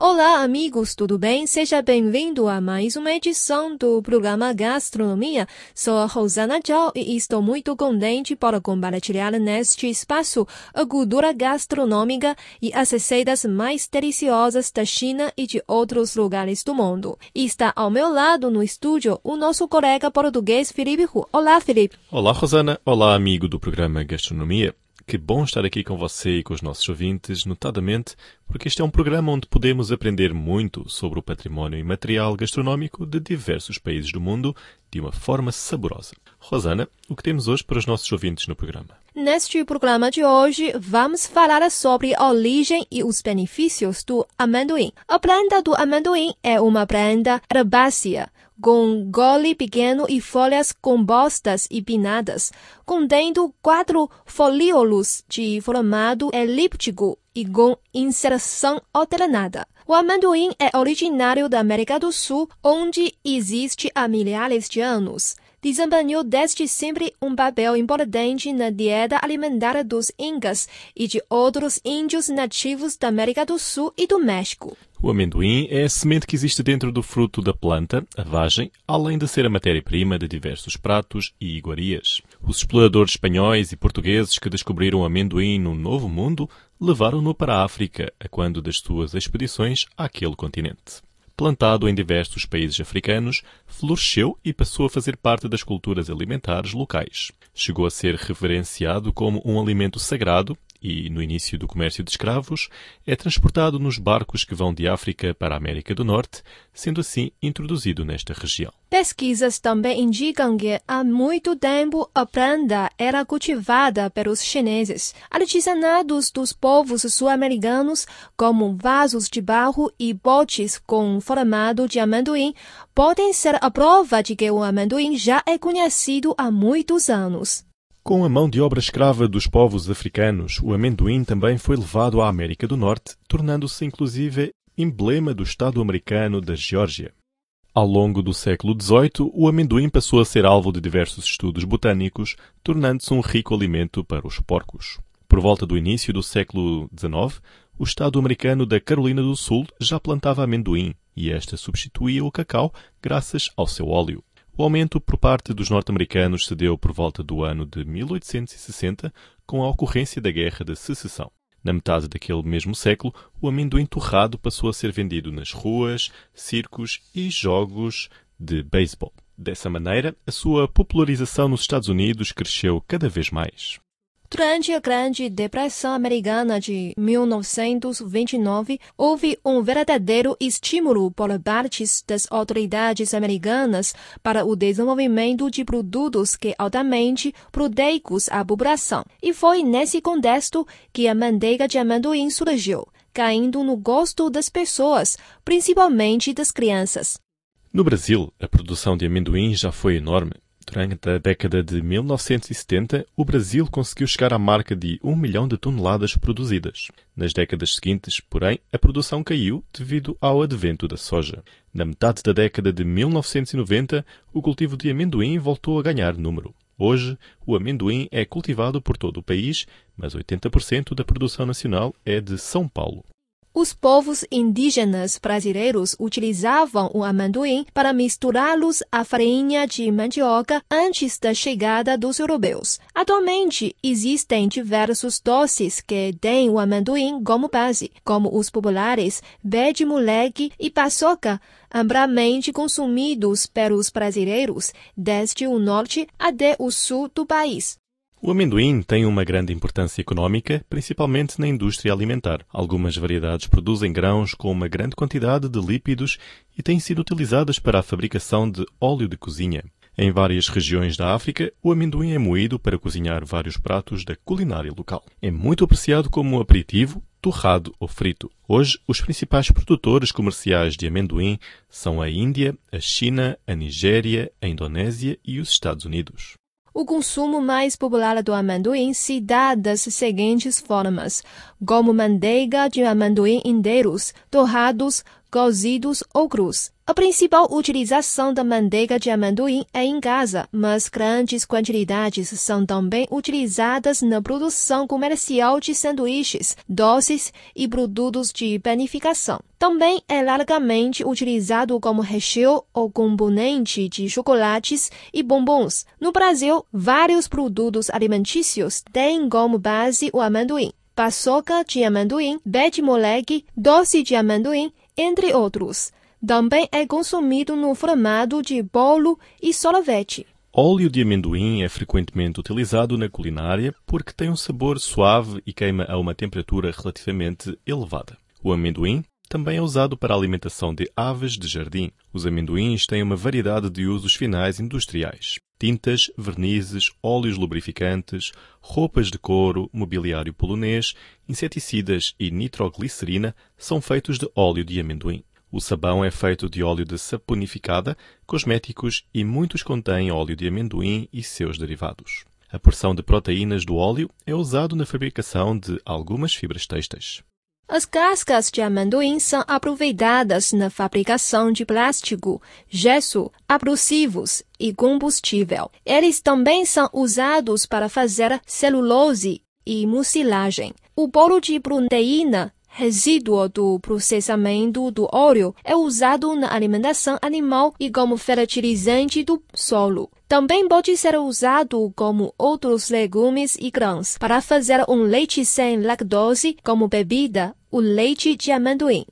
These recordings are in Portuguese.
Olá, amigos, tudo bem? Seja bem-vindo a mais uma edição do programa Gastronomia. Sou a Rosana Zhao e estou muito contente por compartilhar neste espaço a cultura gastronômica e as receitas mais deliciosas da China e de outros lugares do mundo. Está ao meu lado no estúdio o nosso colega português Felipe Hu. Olá, Felipe. Olá, Rosana. Olá, amigo do programa Gastronomia. Que bom estar aqui com você e com os nossos ouvintes, notadamente porque este é um programa onde podemos aprender muito sobre o património imaterial gastronómico de diversos países do mundo de uma forma saborosa. Rosana, o que temos hoje para os nossos ouvintes no programa? Neste programa de hoje, vamos falar sobre a origem e os benefícios do amendoim. A planta do amendoim é uma planta herbácea com gole pequeno e folhas compostas e pinadas, contendo quatro folíolos de formato elíptico e com inserção alternada. O amendoim é originário da América do Sul, onde existe há milhares de anos desempenhou desde sempre um papel importante na dieta alimentar dos incas e de outros índios nativos da América do Sul e do México. O amendoim é a semente que existe dentro do fruto da planta, a vagem, além de ser a matéria-prima de diversos pratos e iguarias. Os exploradores espanhóis e portugueses que descobriram o amendoim no Novo Mundo levaram-no para a África, a quando das suas expedições àquele continente plantado em diversos países africanos, floresceu e passou a fazer parte das culturas alimentares locais. Chegou a ser reverenciado como um alimento sagrado e, no início do comércio de escravos, é transportado nos barcos que vão de África para a América do Norte, sendo assim introduzido nesta região. Pesquisas também indicam que há muito tempo a planta era cultivada pelos chineses. Artesanados dos povos sul-americanos, como vasos de barro e botes com formato de amendoim, podem ser a prova de que o amendoim já é conhecido há muitos anos. Com a mão de obra escrava dos povos africanos, o amendoim também foi levado à América do Norte, tornando-se inclusive emblema do Estado americano da Geórgia. Ao longo do século XVIII, o amendoim passou a ser alvo de diversos estudos botânicos, tornando-se um rico alimento para os porcos. Por volta do início do século XIX, o Estado americano da Carolina do Sul já plantava amendoim e esta substituía o cacau graças ao seu óleo. O aumento por parte dos norte-americanos se deu por volta do ano de 1860, com a ocorrência da Guerra da Secessão. Na metade daquele mesmo século, o amendoim torrado passou a ser vendido nas ruas, circos e jogos de beisebol. Dessa maneira, a sua popularização nos Estados Unidos cresceu cada vez mais. Durante a Grande Depressão Americana de 1929, houve um verdadeiro estímulo por parte das autoridades americanas para o desenvolvimento de produtos que altamente proteicos à população. E foi nesse contexto que a manteiga de amendoim surgiu, caindo no gosto das pessoas, principalmente das crianças. No Brasil, a produção de amendoim já foi enorme Durante a década de 1970, o Brasil conseguiu chegar à marca de 1 milhão de toneladas produzidas. Nas décadas seguintes, porém, a produção caiu devido ao advento da soja. Na metade da década de 1990, o cultivo de amendoim voltou a ganhar número. Hoje, o amendoim é cultivado por todo o país, mas 80% da produção nacional é de São Paulo. Os povos indígenas brasileiros utilizavam o amendoim para misturá-los à farinha de mandioca antes da chegada dos europeus. Atualmente, existem diversos doces que têm o amendoim como base, como os populares de moleque e paçoca, amplamente consumidos pelos brasileiros desde o norte até o sul do país. O amendoim tem uma grande importância económica, principalmente na indústria alimentar. Algumas variedades produzem grãos com uma grande quantidade de lípidos e têm sido utilizadas para a fabricação de óleo de cozinha. Em várias regiões da África, o amendoim é moído para cozinhar vários pratos da culinária local. É muito apreciado como aperitivo, torrado ou frito. Hoje, os principais produtores comerciais de amendoim são a Índia, a China, a Nigéria, a Indonésia e os Estados Unidos. O consumo mais popular do amendoim se dá das seguintes formas: como manteiga de amendoim inteiros, torrados, cozidos ou crus. A principal utilização da manteiga de amendoim é em casa, mas grandes quantidades são também utilizadas na produção comercial de sanduíches, doces e produtos de panificação. Também é largamente utilizado como recheio ou componente de chocolates e bombons. No Brasil, vários produtos alimentícios têm como base o amendoim. Paçoca de amendoim, bete moleque, doce de amendoim, entre outros. Também é consumido no formato de bolo e sorvete. Óleo de amendoim é frequentemente utilizado na culinária porque tem um sabor suave e queima a uma temperatura relativamente elevada. O amendoim também é usado para a alimentação de aves de jardim. Os amendoins têm uma variedade de usos finais industriais. Tintas, vernizes, óleos lubrificantes, roupas de couro, mobiliário polonês, inseticidas e nitroglicerina são feitos de óleo de amendoim. O sabão é feito de óleo de saponificada, cosméticos e muitos contêm óleo de amendoim e seus derivados. A porção de proteínas do óleo é usado na fabricação de algumas fibras têxteis. As cascas de amendoim são aproveitadas na fabricação de plástico, gesso, abrasivos e combustível. Eles também são usados para fazer celulose e mucilagem. O bolo de proteína resíduo do processamento do óleo é usado na alimentação animal e como fertilizante do solo. Também pode ser usado como outros legumes e grãos para fazer um leite sem lactose como bebida, o leite de amendoim.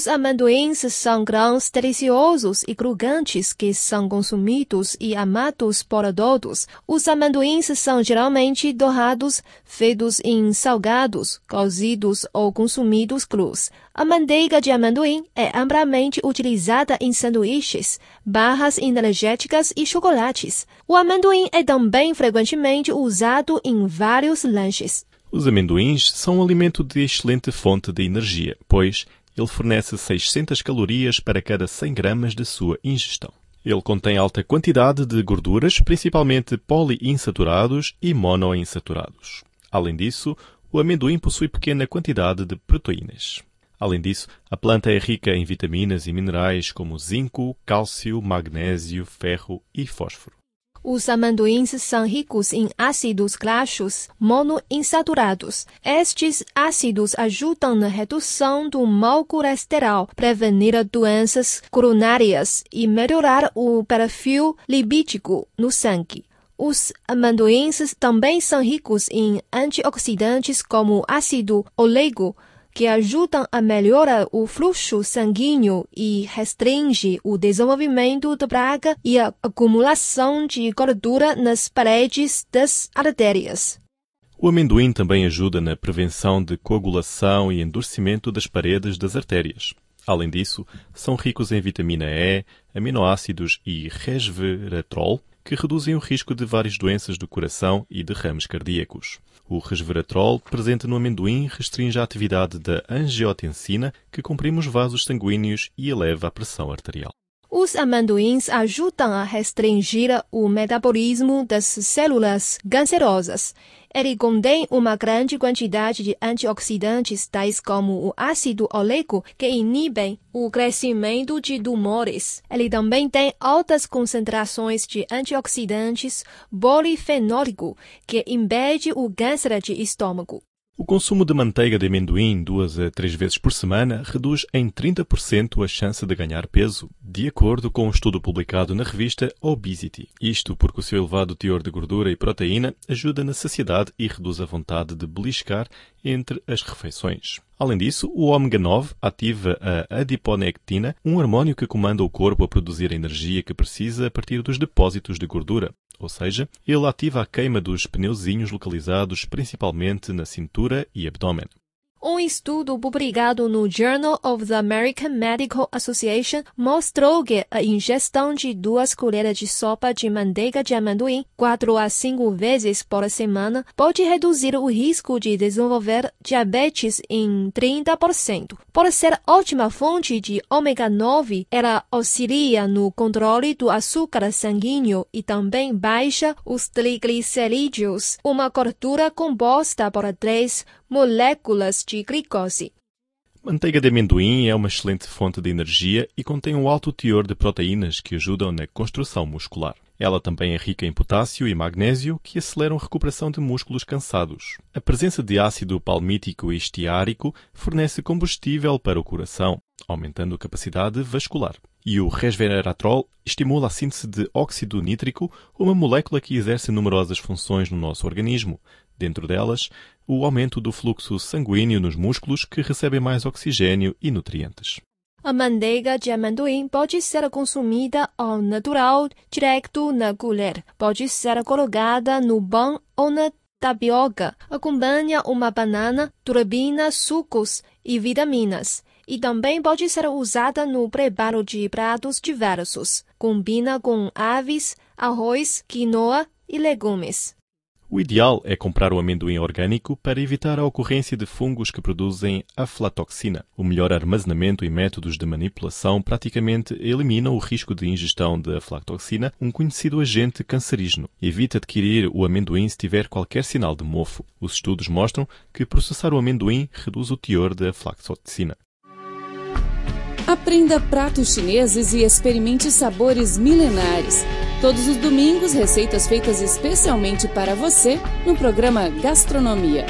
Os amendoins são grãos deliciosos e crocantes que são consumidos e amados por todos. Os amendoins são geralmente dourados, feitos em salgados, cozidos ou consumidos crus. A manteiga de amendoim é amplamente utilizada em sanduíches, barras energéticas e chocolates. O amendoim é também frequentemente usado em vários lanches. Os amendoins são um alimento de excelente fonte de energia, pois ele fornece 600 calorias para cada 100 gramas de sua ingestão. Ele contém alta quantidade de gorduras, principalmente poliinsaturados e monoinsaturados. Além disso, o amendoim possui pequena quantidade de proteínas. Além disso, a planta é rica em vitaminas e minerais como zinco, cálcio, magnésio, ferro e fósforo. Os amendoins são ricos em ácidos graxos monoinsaturados. Estes ácidos ajudam na redução do mau colesterol, prevenir doenças coronárias e melhorar o perfil lipídico no sangue. Os amendoins também são ricos em antioxidantes como ácido oleico, que ajudam a melhorar o fluxo sanguíneo e restringe o desenvolvimento da praga e a acumulação de gordura nas paredes das artérias. O amendoim também ajuda na prevenção de coagulação e endurecimento das paredes das artérias. Além disso, são ricos em vitamina E, aminoácidos e resveratrol, que reduzem o risco de várias doenças do coração e derrames cardíacos. O resveratrol, presente no amendoim, restringe a atividade da angiotensina, que comprime os vasos sanguíneos e eleva a pressão arterial. Os amendoins ajudam a restringir o metabolismo das células cancerosas. Ele contém uma grande quantidade de antioxidantes, tais como o ácido oleico, que inibem o crescimento de tumores. Ele também tem altas concentrações de antioxidantes polifenólico, que impede o câncer de estômago. O consumo de manteiga de amendoim duas a três vezes por semana reduz em 30% a chance de ganhar peso, de acordo com um estudo publicado na revista Obesity. Isto porque o seu elevado teor de gordura e proteína ajuda na saciedade e reduz a vontade de beliscar entre as refeições. Além disso, o ômega 9 ativa a adiponectina, um hormônio que comanda o corpo a produzir a energia que precisa a partir dos depósitos de gordura ou seja, ele ativa a queima dos pneuzinhos localizados principalmente na cintura e abdômen. Um estudo publicado no Journal of the American Medical Association mostrou que a ingestão de duas colheres de sopa de manteiga de amendoim quatro a cinco vezes por semana pode reduzir o risco de desenvolver diabetes em 30%. Por ser ótima fonte de ômega 9, ela auxilia no controle do açúcar sanguíneo e também baixa os triglicerídeos, uma gordura composta por três moléculas de glicose. Manteiga de amendoim é uma excelente fonte de energia e contém um alto teor de proteínas que ajudam na construção muscular. Ela também é rica em potássio e magnésio que aceleram a recuperação de músculos cansados. A presença de ácido palmítico e estiárico fornece combustível para o coração, aumentando a capacidade vascular. E o resveratrol estimula a síntese de óxido nítrico, uma molécula que exerce numerosas funções no nosso organismo, dentro delas, o aumento do fluxo sanguíneo nos músculos que recebem mais oxigênio e nutrientes. A manteiga de amendoim pode ser consumida ao natural, direto na colher. Pode ser colocada no pão ou na tapioca. Acompanha uma banana, turbina, sucos e vitaminas. E também pode ser usada no preparo de pratos diversos. Combina com aves, arroz, quinoa e legumes. O ideal é comprar o amendoim orgânico para evitar a ocorrência de fungos que produzem aflatoxina. O melhor armazenamento e métodos de manipulação praticamente eliminam o risco de ingestão de aflatoxina, um conhecido agente cancerígeno. Evite adquirir o amendoim se tiver qualquer sinal de mofo. Os estudos mostram que processar o amendoim reduz o teor de aflatoxina. Aprenda pratos chineses e experimente sabores milenares. Todos os domingos, receitas feitas especialmente para você no programa Gastronomia.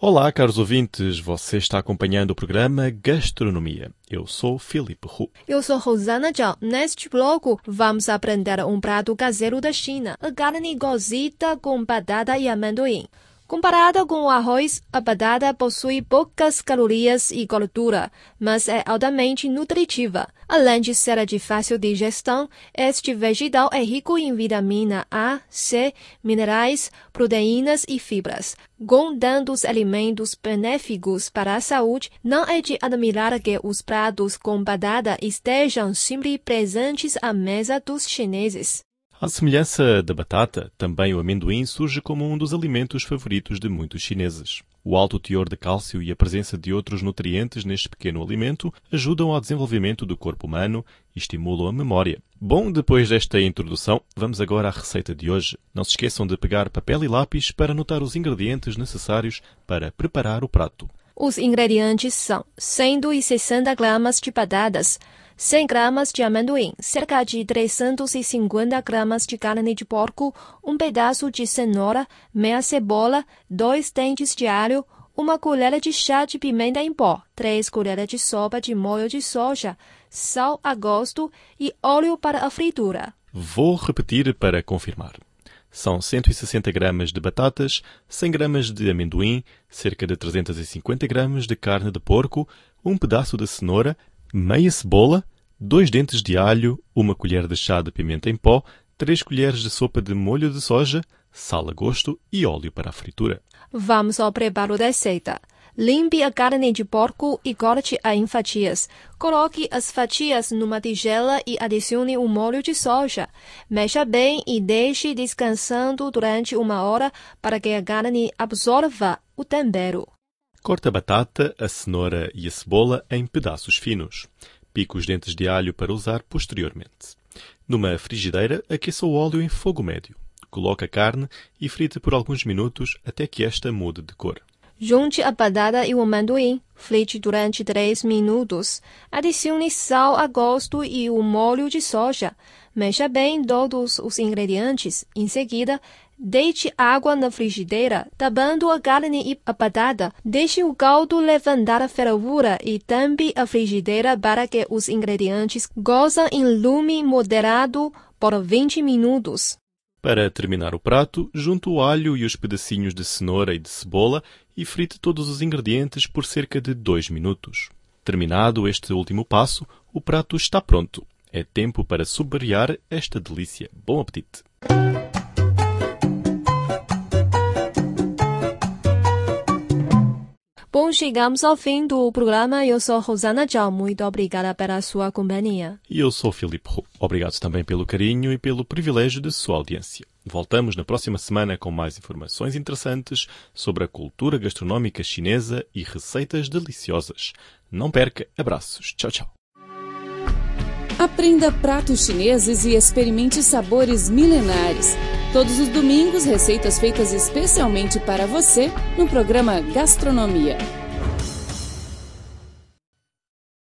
Olá, caros ouvintes. Você está acompanhando o programa Gastronomia. Eu sou Felipe Hu. Eu sou Rosana Zhao. Neste bloco, vamos aprender um prato caseiro da China, a carne cozida com batata e amendoim. Comparada com o arroz, a batata possui poucas calorias e gordura, mas é altamente nutritiva. Além de ser de fácil digestão, este vegetal é rico em vitamina A, C, minerais, proteínas e fibras. Com tantos alimentos benéficos para a saúde, não é de admirar que os pratos com batata estejam sempre presentes à mesa dos chineses. À semelhança da batata, também o amendoim surge como um dos alimentos favoritos de muitos chineses. O alto teor de cálcio e a presença de outros nutrientes neste pequeno alimento ajudam ao desenvolvimento do corpo humano e estimulam a memória. Bom, depois desta introdução, vamos agora à receita de hoje. Não se esqueçam de pegar papel e lápis para anotar os ingredientes necessários para preparar o prato. Os ingredientes são 160 gramas de batatas, 100 gramas de amendoim, cerca de 350 gramas de carne de porco, um pedaço de cenoura, meia cebola, dois dentes de alho, uma colher de chá de pimenta em pó, três colheres de sopa de molho de soja, sal a gosto e óleo para a fritura. Vou repetir para confirmar. São 160 gramas de batatas, 100 gramas de amendoim, cerca de 350 gramas de carne de porco, um pedaço de cenoura, meia cebola, dois dentes de alho, uma colher de chá de pimenta em pó, três colheres de sopa de molho de soja, sal a gosto e óleo para a fritura. Vamos ao preparo da receita. Limpe a carne de porco e corte-a em fatias. Coloque as fatias numa tigela e adicione o molho de soja. Mexa bem e deixe descansando durante uma hora para que a carne absorva o tempero. Corte a batata, a cenoura e a cebola em pedaços finos. Pique os dentes de alho para usar posteriormente. Numa frigideira, aqueça o óleo em fogo médio. Coloque a carne e frite por alguns minutos até que esta mude de cor. Junte a batata e o amendoim. Frite durante 3 minutos. Adicione sal a gosto e o molho de soja. Mexa bem todos os ingredientes. Em seguida, deite água na frigideira, tapando a carne e a batata. Deixe o caldo levantar a fervura e tampe a frigideira para que os ingredientes gozem em lume moderado por 20 minutos. Para terminar o prato, junte o alho e os pedacinhos de cenoura e de cebola e frite todos os ingredientes por cerca de 2 minutos. Terminado este último passo, o prato está pronto. É tempo para subvariar esta delícia. Bom apetite! Chegamos ao fim do programa. Eu sou Rosana Tchau. Muito obrigada pela sua companhia. E eu sou Filipe Roux. Obrigado também pelo carinho e pelo privilégio de sua audiência. Voltamos na próxima semana com mais informações interessantes sobre a cultura gastronómica chinesa e receitas deliciosas. Não perca. Abraços. Tchau, tchau. Aprenda pratos chineses e experimente sabores milenares. Todos os domingos, receitas feitas especialmente para você no programa Gastronomia.